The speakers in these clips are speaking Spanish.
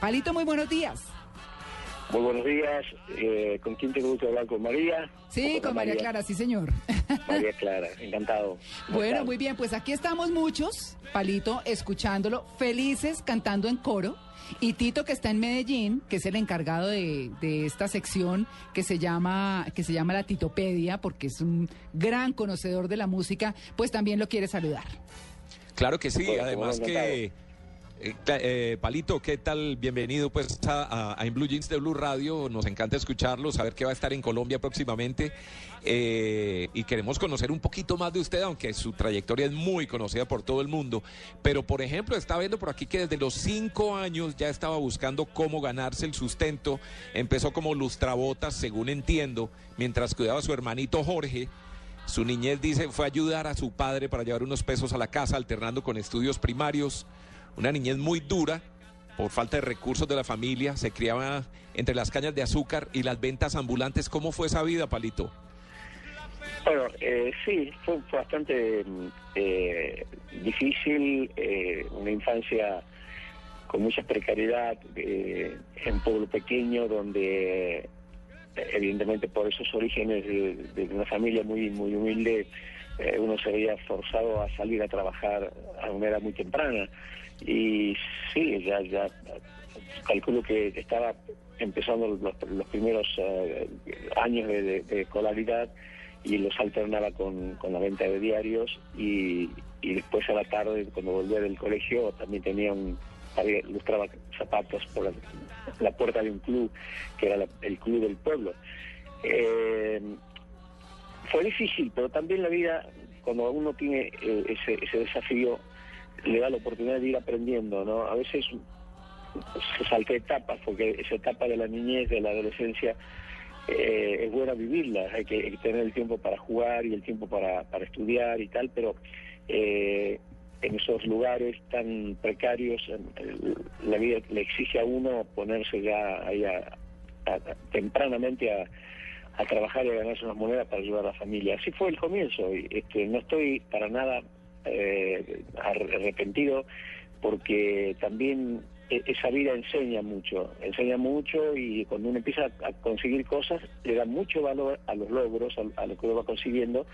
Palito, muy buenos días. Muy buenos días. Eh, ¿Con quién te gusta hablar? ¿Con María? Sí, con María, Clara, sí, señor. María Clara, encantado. Bueno, muy bien, pues aquí estamos muchos, Palito, escuchándolo, felices, cantando en coro. Y Tito, que está en Medellín, que es el encargado de, de, esta sección que se llama que se llama la Titopedia, porque es un gran conocedor de la música, pues también lo quiere saludar. Claro que sí, además que eh, eh, Palito, ¿qué tal? Bienvenido pues a, a, Blue Jeans de Blue Radio. Nos encanta escucharlo, saber que va a estar en Colombia próximamente. Eh, y queremos conocer un poquito más de usted, aunque su trayectoria es muy conocida por todo el mundo. Pero, por ejemplo, está viendo por aquí que desde los cinco años ya estaba buscando cómo ganarse el sustento. Empezó como lustrabotas, según entiendo, mientras cuidaba a su hermanito Jorge. Su niñez, dice, fue ayudar a su padre para llevar unos pesos a la casa, alternando con estudios primarios una niñez muy dura por falta de recursos de la familia, se criaba entre las cañas de azúcar y las ventas ambulantes. ¿Cómo fue esa vida, Palito? Bueno, eh, sí, fue bastante eh, difícil, eh, una infancia con mucha precariedad, en un pueblo pequeño donde evidentemente por esos orígenes de, una familia muy muy humilde, uno se veía forzado a salir a trabajar a una edad muy temprana. Y sí, ya, ya calculo que estaba empezando los, primeros eh, años de, escolaridad y los alternaba con, la venta de diarios y, y después a la tarde, cuando volvía del colegio, también tenía un zapatos por la, puerta de un club, que era el club del pueblo. Eh, fue difícil, pero también la vida, cuando uno tiene eh, ese, ese desafío, le da la oportunidad de ir aprendiendo, ¿no? A veces se salta etapas, porque esa etapa de la niñez, de la adolescencia, eh, es buena vivirla, hay que, tener el tiempo para jugar y el tiempo para, estudiar y tal, pero eh, en esos lugares tan precarios, la vida le exige a uno ponerse ya ahí tempranamente a, a trabajar y a ganarse unas monedas para ayudar a la familia. Así fue el comienzo, y este, no estoy para nada eh, arrepentido porque también e, esa vida enseña mucho, enseña mucho y cuando uno empieza a conseguir cosas le da mucho valor a los logros, a, lo que uno va consiguiendo,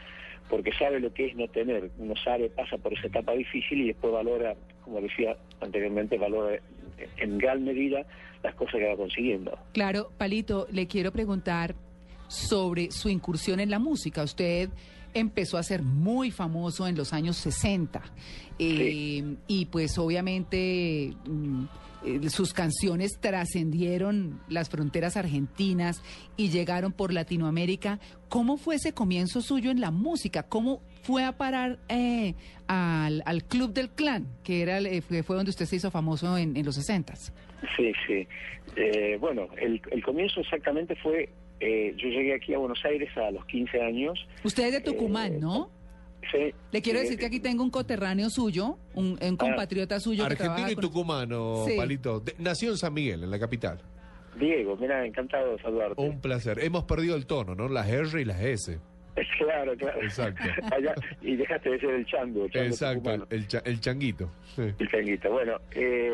porque sabe lo que es no tener, uno sabe, pasa por esa etapa difícil y después valora, como decía anteriormente, valora en gran medida las cosas que va consiguiendo. Claro, Palito, le quiero preguntar sobre su incursión en la música. Usted empezó a ser muy famoso en los años 60 eh, y pues obviamente mm, eh, sus canciones trascendieron las fronteras argentinas y llegaron por Latinoamérica. ¿Cómo fue ese comienzo suyo en la música? ¿Cómo fue a parar eh, al, Club del Clan, que era fue donde usted se hizo famoso en, los 60? Sí, sí. bueno, el, el comienzo exactamente fue eh, yo llegué aquí a Buenos Aires a los 15 años. Usted es de Tucumán, ¿no? Sí. Le quiero decir que aquí tengo un coterráneo suyo, un, ah. compatriota suyo. Argentino y tucumano, Palito. nació en San Miguel, en la capital. Diego, mira, encantado de saludarte. Un placer. Hemos perdido el tono, ¿no? Las R y las S. Claro, claro. Exacto. y dejaste de ser el chango. Exacto, el, el, changuito. El changuito. Bueno, eh,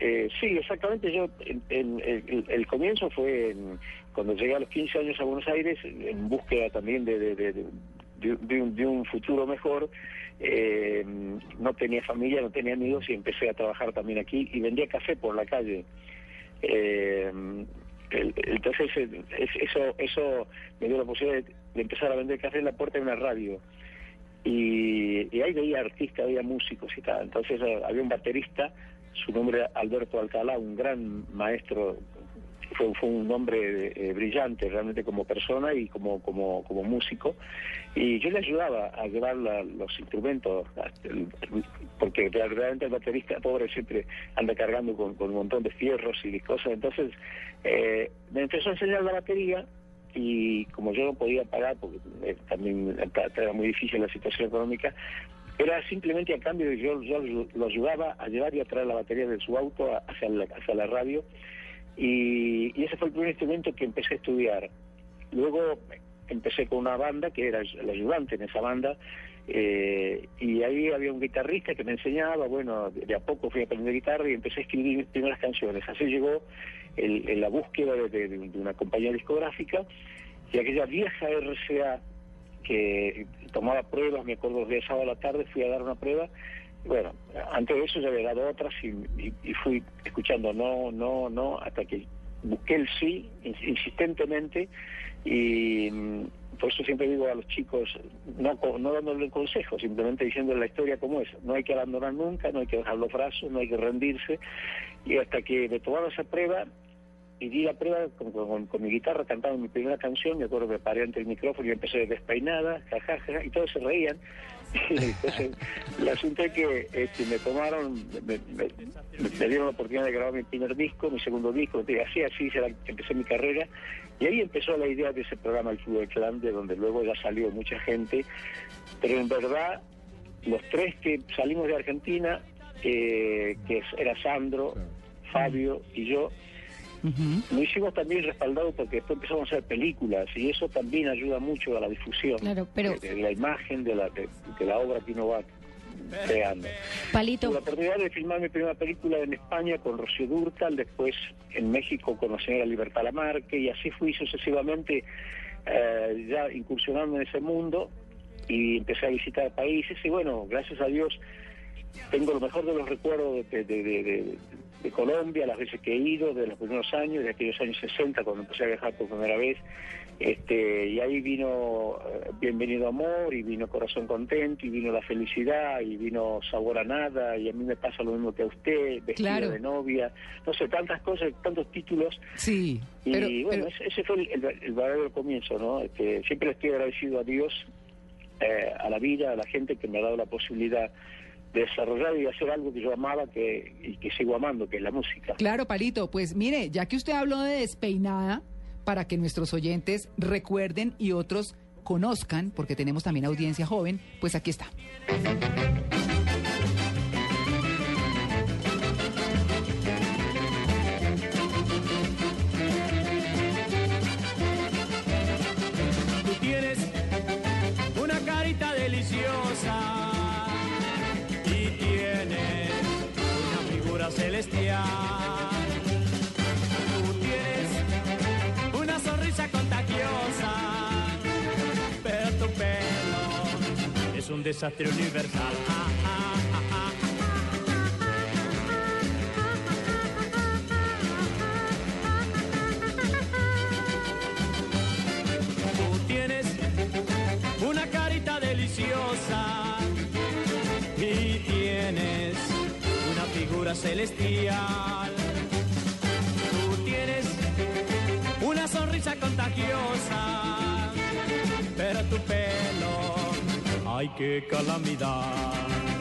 eh, sí, exactamente. Yo, el, comienzo fue cuando llegué a los 15 años a Buenos Aires, en búsqueda también de, de, un, futuro mejor. Eh, no tenía familia, no tenía amigos y empecé a trabajar también aquí y vendía café por la calle. Eh, entonces eso eso me dio la posibilidad de, empezar a vender café en la puerta de una radio. Y, ahí veía artistas, había músicos y tal. Entonces había un baterista su nombre era Alberto Alcalá, un gran maestro, fue, un hombre eh, brillante realmente como persona y como, como, como músico, y yo le ayudaba a llevar los instrumentos, porque realmente el baterista pobre siempre anda cargando con, un montón de fierros y cosas, entonces eh, me empezó a enseñar la batería y como yo no podía pagar, porque también era muy difícil la situación económica, era simplemente a cambio de yo, yo lo ayudaba a llevar y a traer la batería de su auto hacia la, hacia la radio y, ese fue el primer instrumento que empecé a estudiar. Luego empecé con una banda que era el ayudante en esa banda Eh, y ahí había un guitarrista que me enseñaba, bueno, de a poco fui a aprender guitarra y empecé a escribir mis primeras canciones. Así llegó el, la búsqueda de, una compañía discográfica y aquella vieja RCA que tomaba pruebas, me acuerdo de sábado a la tarde fui a dar una prueba. Bueno, antes de eso ya había dado otras y, y fui escuchando no, no, no, hasta que busqué el sí insistentemente y mm, por eso siempre digo a los chicos, no, no dándole consejo, simplemente diciendo la historia como es. No hay que abandonar nunca, no hay que bajar los brazos, no hay que rendirse. Y hasta que me tomaron esa prueba, y di la prueba con, mi guitarra cantando mi primera canción, me acuerdo que me paré ante el micrófono y empecé despeinada, jajaja, y todos se reían. Entonces, el asunto es que este, me tomaron, me, dieron la oportunidad de grabar mi primer disco, mi segundo disco, así, así empecé mi carrera, y ahí empezó la idea de ese programa El Fútbol Clan, de donde luego ya salió mucha gente, pero en verdad, los tres que salimos de Argentina, eh, que era Sandro, Fabio y yo, lo hicimos también respaldado porque después empezamos a hacer películas y eso también ayuda mucho a la difusión de, la imagen de la, de, la obra que uno va creando. Palito. Tuve la oportunidad de filmar mi primera película en España con Rocío Durtal, después en México con la señora Libertad Lamarque y así fui sucesivamente eh, ya incursionando en ese mundo y empecé a visitar países y bueno, gracias a Dios tengo lo mejor de los recuerdos de, de Colombia, las veces que he ido, de los primeros años, de aquellos años 60, cuando empecé a viajar por primera vez. Este, y ahí vino eh, Bienvenido Amor, y vino Corazón Contento, y vino La Felicidad, y vino Sabor a Nada, y a mí me pasa lo mismo que a usted, Vestido de Novia, no sé, tantas cosas, tantos títulos. Sí. Y bueno, Ese, fue el, verdadero comienzo, ¿no? Este, siempre estoy agradecido a Dios, eh, a la vida, a la gente que me ha dado la posibilidad desarrollar y hacer algo que yo amaba que, y que sigo amando, que es la música. Claro, Palito, pues mire, ya que usted habló de despeinada, para que nuestros oyentes recuerden y otros conozcan, porque tenemos también audiencia joven, pues aquí está. Un desastre universal. Tú tienes una carita deliciosa y tienes figura celestial. Ay qué calamidad.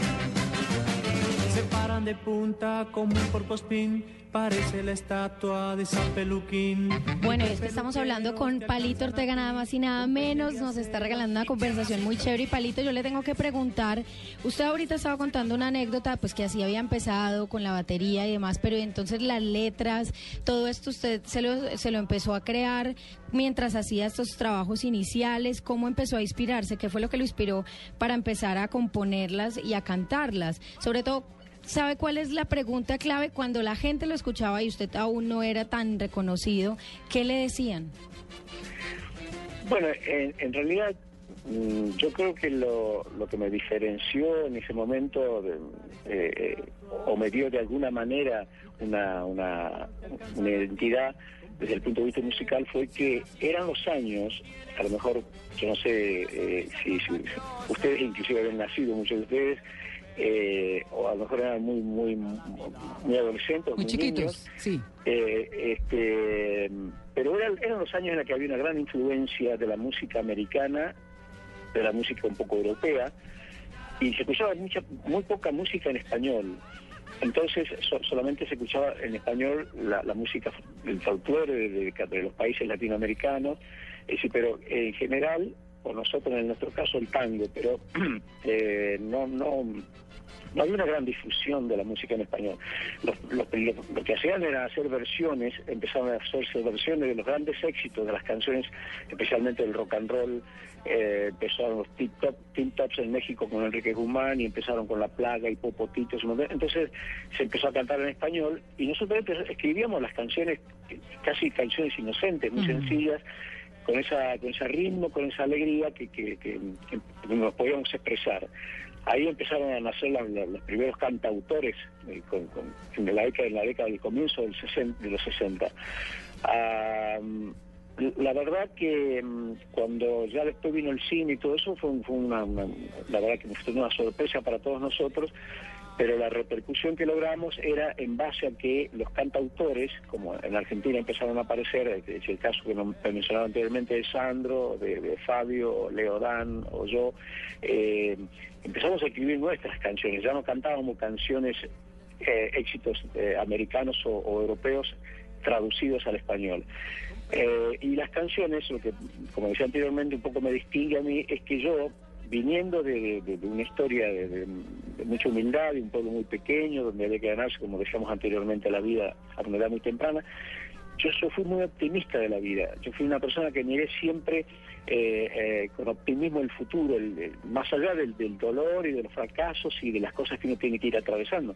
De punta como un porpospín parece la estatua de San Peluquín. Bueno, es que estamos hablando con Palito Ortega, nada más y nada menos. Nos está regalando una conversación muy chévere. Y Palito, yo le tengo que preguntar. Usted ahorita estaba contando una anécdota, pues que así había empezado con la batería y demás, pero entonces las letras, todo esto usted se lo, se lo empezó a crear mientras hacía estos trabajos iniciales. ¿Cómo empezó a inspirarse? ¿Qué fue lo que lo inspiró para empezar a componerlas y a cantarlas? Sobre todo, ¿Sabe cuál es la pregunta clave? Cuando la gente lo escuchaba y usted aún no era tan reconocido, ¿qué le decían? Bueno, en, realidad mm, yo creo que lo, que me diferenció en ese momento eh, o me dio de alguna manera una, una, identidad desde el punto de vista musical fue que eran los años, a lo mejor yo no sé eh, si, si, ustedes inclusive habían nacido, muchos de ustedes, eh, o a lo mejor eran muy muy muy adolescentes, muy, chiquitos, sí. Eh, este, pero eran, eran los años en los que había una gran influencia de la música americana, de la música un poco europea, y se escuchaba mucha, muy poca música en español. Entonces solamente se escuchaba en español la, música, el folclore de, de, los países latinoamericanos, pero en general por nosotros en nuestro caso el tango, pero eh, no, no, no había una gran difusión de la música en español. lo, que hacían era hacer versiones, empezaron a hacerse versiones de los grandes éxitos de las canciones, especialmente del rock and roll. Eh, empezaron los Top, Tops en México con Enrique Guzmán y empezaron con La Plaga y Popotitos. Entonces se empezó a cantar en español y nosotros escribíamos las canciones, casi canciones inocentes, muy sencillas con esa con ese ritmo, con esa alegría que, que, que nos podíamos expresar ahí empezaron a nacer los primeros cantautores eh, en, la década, en la década del comienzo del de los 60. la verdad que mm, cuando ya después vino el cine y todo eso fue, una, verdad que fue una sorpresa para todos nosotros pero la repercusión que logramos era en base a que los cantautores, como en Argentina empezaron a aparecer, es el caso que mencionaba anteriormente de Sandro, de, Fabio, Leodán o yo, eh, empezamos a escribir nuestras canciones, ya no cantábamos canciones, eh, éxitos eh, americanos o, europeos traducidos al español. y las canciones, lo que, como decía anteriormente, un poco me distingue a mí, es que yo viniendo de, una historia de, mucha humildad, de un pueblo muy pequeño, donde había que ganarse, como decíamos anteriormente, la vida a una edad muy temprana, yo, fui muy optimista de la vida. Yo fui una persona que miré siempre eh, eh, con optimismo el futuro, más allá del, dolor y de los fracasos y de las cosas que uno tiene que ir atravesando.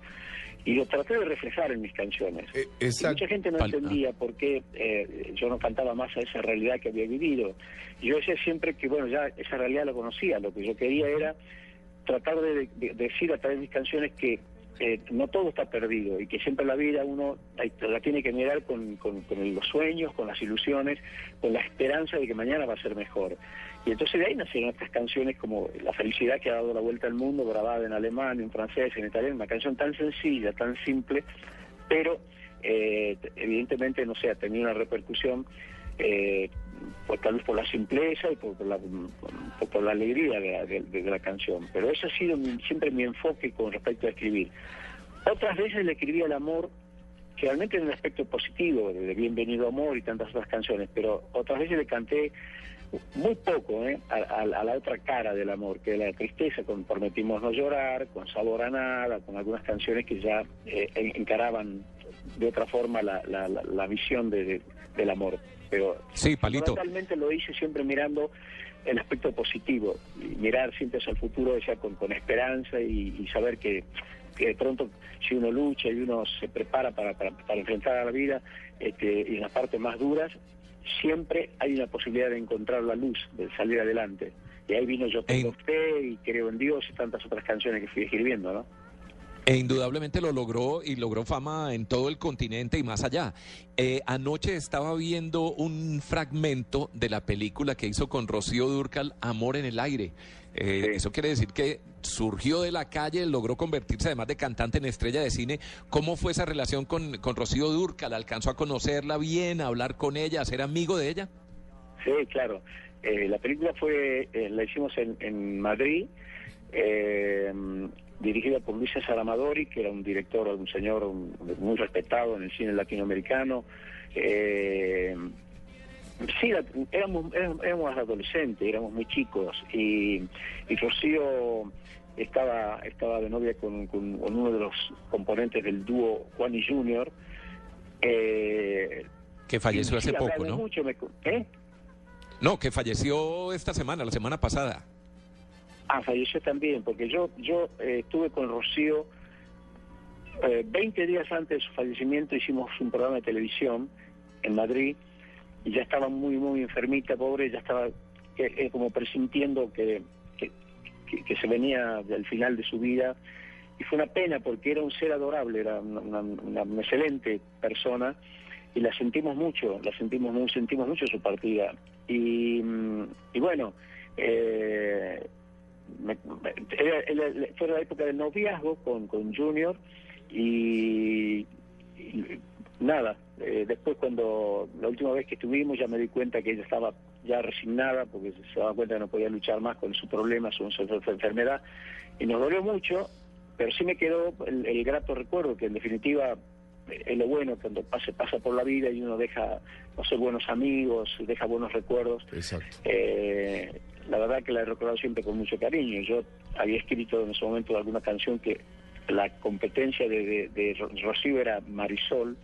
Y lo traté de reflejar en mis canciones. Eh, mucha gente no entendía por qué yo no cantaba más a esa realidad que había vivido. Y yo decía siempre que, bueno, ya esa realidad la conocía. Lo que yo quería era tratar de decir a través de mis canciones que eh, no todo está perdido y que siempre la vida uno la tiene que mirar con, los sueños, con las ilusiones, con la esperanza de que mañana va a ser mejor. Y entonces de ahí nacieron estas canciones como La felicidad que ha dado la vuelta al mundo, grabada en alemán, en francés, en italiano, una canción tan sencilla, tan simple, pero eh, evidentemente, no sé, ha tenido una repercusión eh, pues tal vez por la simpleza y por, la, por, la alegría de, la canción. Pero ese ha sido siempre mi enfoque con respecto a escribir. Otras veces le escribí al amor, realmente en un aspecto positivo, de Bienvenido Amor y tantas otras canciones, pero otras veces le canté muy poco ¿eh? a, la otra cara del amor, que es la tristeza, con Prometimos no llorar, con Sabor a nada, con algunas canciones que ya eh, encaraban de otra forma la, la, visión de, del amor pero sí, palito. totalmente lo hice siempre mirando el aspecto positivo, mirar siempre hacia el futuro ya con, con esperanza y, saber que, que, de pronto si uno lucha y uno se prepara para, para, enfrentar a la vida este, y en las partes más duras, siempre hay una posibilidad de encontrar la luz, de salir adelante. Y ahí vino Yo tengo fe y creo en Dios y tantas otras canciones que fui escribiendo, ¿no? E indudablemente lo logró y logró fama en todo el continente y más allá. Eh, anoche estaba viendo un fragmento de la película que hizo con Rocío Durcal, Amor en el Aire. Eh, eso quiere decir que surgió de la calle, logró convertirse además de cantante en estrella de cine. ¿Cómo fue esa relación con, con Rocío Durcal? ¿Alcanzó a conocerla bien, a hablar con ella, a ser amigo de ella? Sí, claro. Eh, la película fue, la hicimos en, en Madrid. Dirigida por Luis César Amadori, que era un director, un señor muy respetado en el cine latinoamericano. Eh, sí, éramos, éramos, adolescentes, éramos muy chicos, y, Rocío estaba, estaba de novia con, uno de los componentes del dúo Juan y Junior. Eh, que falleció hace poco, ¿no? ¿eh? No, que falleció esta semana, la semana pasada. Ah, falleció también, porque yo yo eh, estuve con Rocío eh, 20 días antes de su fallecimiento, hicimos un programa de televisión en Madrid y ya estaba muy, muy enfermita, pobre, ya estaba eh, como presintiendo que, que, se venía del final de su vida. Y fue una pena porque era un ser adorable, era una, excelente persona y la sentimos mucho, la sentimos, sentimos mucho su partida. Y, mm, y bueno, eh, me, fue la época del noviazgo con, con Junior y, nada, eh, después cuando la última vez que estuvimos ya me di cuenta que ella estaba ya resignada porque se daba cuenta que no podía luchar más con su problema, su, su, enfermedad y nos dolió mucho, pero sí me quedó el, grato recuerdo que en definitiva es lo bueno cuando pase, pasa por la vida y uno deja, no sé, buenos amigos, deja buenos recuerdos. Exacto. Eh, la verdad que la he recordado siempre con mucho cariño. Yo había escrito en ese momento alguna canción que la competencia de, de, Rocío era Marisol.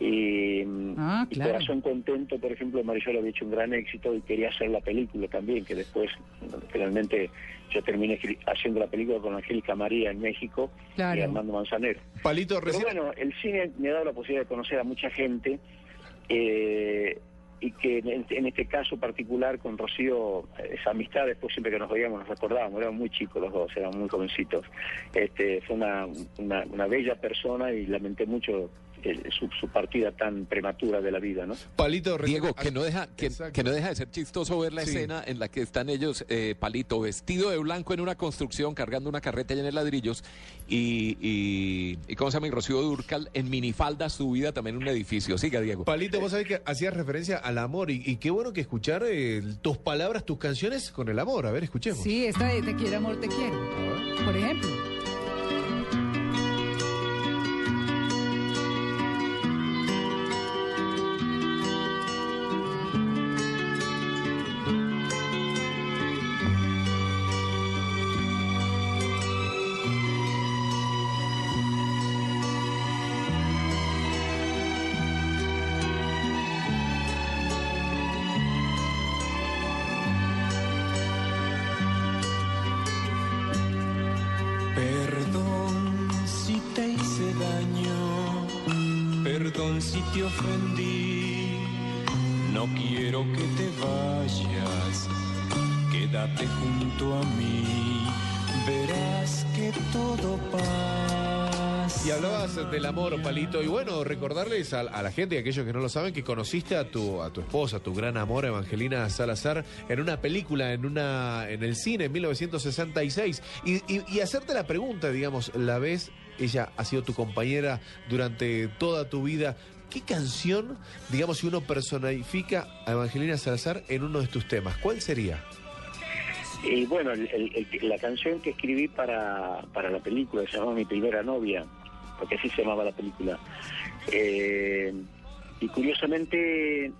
Y, ah, Corazón Contento, por ejemplo, Marisol había hecho un gran éxito y quería hacer la película también, que después finalmente yo terminé haciendo la película con Angélica María en México y Armando Manzanero. Palito, Pero bueno, el cine me ha dado la posibilidad de conocer a mucha gente. Eh, y que en, este caso particular con Rocío, esa amistad, después siempre que nos veíamos nos recordábamos, éramos muy chicos los dos, éramos muy jovencitos. Este, fue una, una, una bella persona y lamenté mucho su, partida tan prematura de la vida, ¿no? Palito, Diego, que no deja que, no deja de ser chistoso ver la escena en la que están ellos, eh, Palito, vestido de blanco en una construcción, cargando una carreta llena de ladrillos, y, y, ¿cómo se llama? Y Rocío Durcal en minifalda subida también en un edificio. Siga, Diego. Palito, vos sabés que hacías referencia al amor, y, qué bueno que escuchar eh, tus palabras, tus canciones con el amor. A ver, escuchemos. Sí, esta de Te quiero, amor, te quiero. Por ejemplo. Si te ofendí. No quiero que te vayas, quédate junto a mí, verás que todo pasa. Y hablabas del amor, Palito, y bueno, recordarles a, la gente a aquellos que no lo saben que conociste a tu, a tu esposa, tu gran amor, Evangelina Salazar, en una película, en una en el cine en 1966. Y, y, y hacerte la pregunta, digamos, la vez ella ha sido tu compañera durante toda tu vida. ¿Qué canción, digamos, si uno personifica a Evangelina Salazar en uno de tus temas, cuál sería? Y bueno, la canción que escribí para, para la película se llamaba Mi Primera Novia, porque así se llamaba la película. Eh, y curiosamente,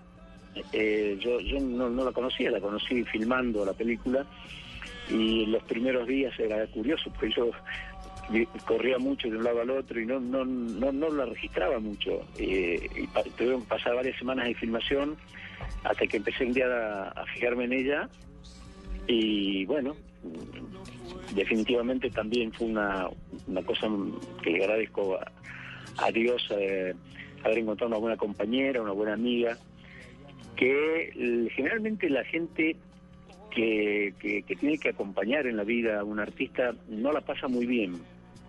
eh, yo, yo no, no, la conocía, la conocí filmando la película y los primeros días era curioso, porque yo corría mucho de un lado al otro y no no no, no la registraba mucho. Eh, y tuvieron que pasar varias semanas de filmación hasta que empecé un día a, fijarme en ella y bueno, definitivamente también fue una, una cosa que le agradezco a, Dios eh, haber encontrado una buena compañera, una buena amiga, que generalmente la gente que, que, tiene que acompañar en la vida a un artista no la pasa muy bien.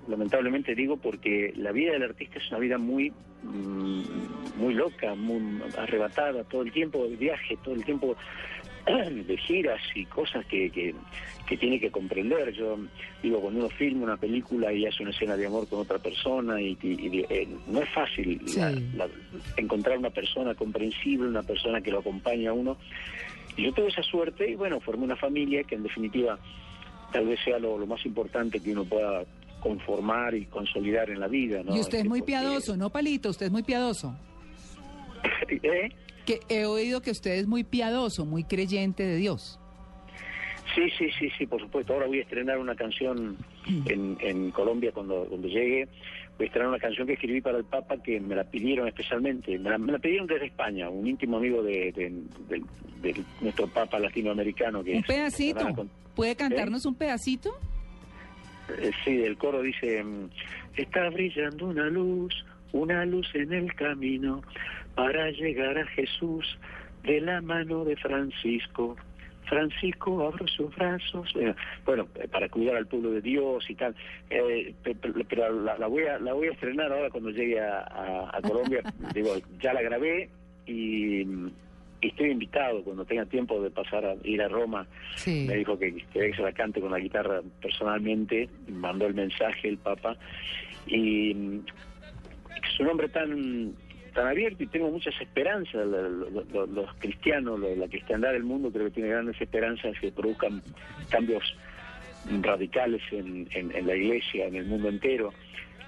Lamentablemente digo porque la vida del artista es una vida muy mm, muy loca, muy arrebatada, todo el tiempo de viaje, todo el tiempo de giras y cosas que, que, tiene que comprender. Yo digo, cuando uno filma una película y hace una escena de amor con otra persona, y, eh, no es fácil encontrar una persona comprensible, una persona que lo acompaña a uno. Y yo tuve esa suerte y bueno, formé una familia que en definitiva tal vez sea lo, más importante que uno pueda conformar y consolidar en la vida. Y usted es muy piadoso, ¿no, Palito? Usted es muy piadoso. ¿Eh? Que he oído que usted es muy piadoso, muy creyente de Dios. Sí, sí, sí, sí, por supuesto. Ahora voy a estrenar una canción en, en Colombia cuando, cuando llegue voy a estrenar una canción que escribí para el Papa que me la pidieron especialmente, me la, pidieron desde España, un íntimo amigo de, nuestro Papa latinoamericano. Que ¿Un pedacito? ¿Puede cantarnos un pedacito? Eh, sí, el coro dice, mm, está brillando una luz, una luz en el camino para llegar a Jesús de la mano de Francisco. Francisco abro sus brazos, eh, bueno, eh, para cuidar al pueblo de Dios y tal, eh, pero la, voy a, la voy a estrenar ahora cuando llegue a, Colombia, digo, ya la grabé y, estoy invitado cuando tenga tiempo de pasar a ir a Roma, me dijo que quería que se la cante con la guitarra personalmente, mandó el mensaje el Papa y mm, su nombre tan tan abierto y tengo muchas esperanzas. Los, cristianos, la cristiandad del mundo creo que tiene grandes esperanzas que produzcan cambios radicales en, en, la iglesia, en el mundo entero.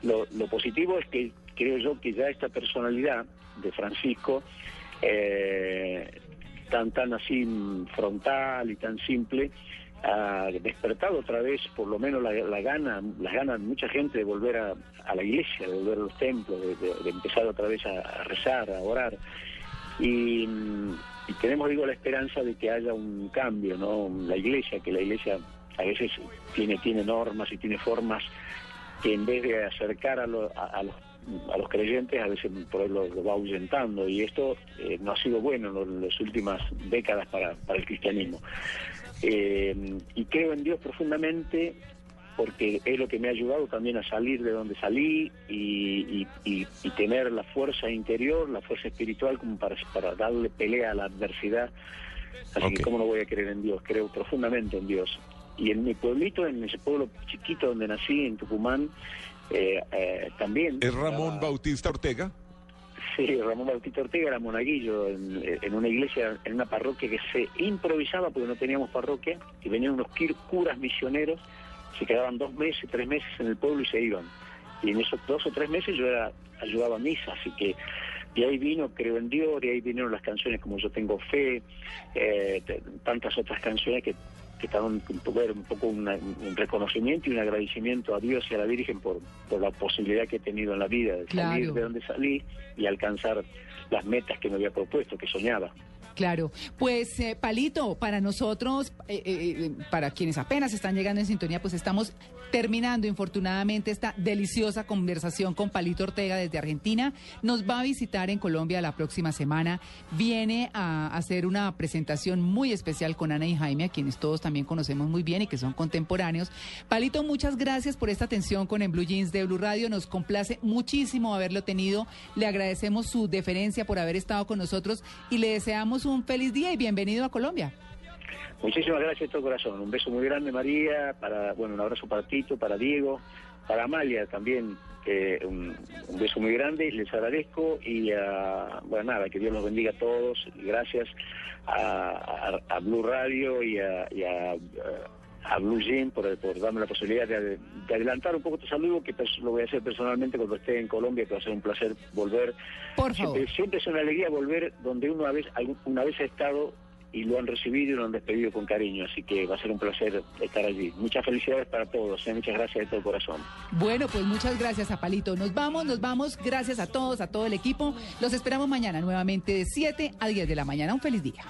Lo, positivo es que creo yo que ya esta personalidad de Francisco eh, tan tan así frontal y tan simple ha despertado otra vez por lo menos la, gana, las ganas de mucha gente de volver a, la iglesia, de volver a los templos, de, empezar otra vez a, rezar, a orar. Y, y, tenemos, digo, la esperanza de que haya un cambio, ¿no? La iglesia, que la iglesia a veces tiene, tiene normas y tiene formas que en vez de acercar a, a, los, a los creyentes, a veces por ahí lo, va ahuyentando. Y esto eh, no ha sido bueno en, las últimas décadas para, para el cristianismo. Eh, y creo en Dios profundamente porque es lo que me ha ayudado también a salir de donde salí y, tener la fuerza interior, la fuerza espiritual como para, para darle pelea a la adversidad. Así que cómo no voy a creer en Dios, creo profundamente en Dios. Y en mi pueblito, en ese pueblo chiquito donde nací, en Tucumán, eh, eh, también... ¿Es Ramón Bautista Ortega? Sí, Ramón Bautista Ortega era monaguillo en, una iglesia, en una parroquia que se improvisaba porque no teníamos parroquia y venían unos curas misioneros, se quedaban dos meses, tres meses en el pueblo y se iban. Y en esos dos o tres meses yo era, ayudaba a misa, así que de ahí vino Creo en Dios, y ahí vinieron las canciones como Yo Tengo Fe, eh, tantas otras canciones que que un poco, un, poco un reconocimiento y un agradecimiento a Dios y a la Virgen por, por la posibilidad que he tenido en la vida de salir de donde salí y alcanzar las metas que me había propuesto, que soñaba. Claro, pues eh, Palito, para nosotros, eh, eh, para quienes apenas están llegando en sintonía, pues estamos terminando infortunadamente esta deliciosa conversación con Palito Ortega desde Argentina. Nos va a visitar en Colombia la próxima semana. Viene a hacer una presentación muy especial con Ana y Jaime, a quienes todos también conocemos muy bien y que son contemporáneos. Palito, muchas gracias por esta atención con En Blue Jeans de Blue Radio. Nos complace muchísimo haberlo tenido. Le agradecemos su deferencia por haber estado con nosotros y le deseamos un feliz día y bienvenido a Colombia. Muchísimas gracias de todo corazón. Un beso muy grande, María. Para, bueno, un abrazo para Tito, para Diego, para Amalia también. un, beso muy grande, les agradezco y bueno, nada, que Dios los bendiga a todos. Gracias a, Blue Radio y a, a, Blue Jean por, darme la posibilidad de, adelantar un poco tu saludo, que lo voy a hacer personalmente cuando esté en Colombia, que va a ser un placer volver. Por favor. Siempre, es una alegría volver donde uno vez, una vez ha estado y lo han recibido y lo han despedido con cariño, así que va a ser un placer estar allí. Muchas felicidades para todos, ¿eh? muchas gracias de todo corazón. Bueno, pues muchas gracias a Palito. Nos vamos, nos vamos, gracias a todos, a todo el equipo. Los esperamos mañana nuevamente de 7 a 10 de la mañana. Un feliz día.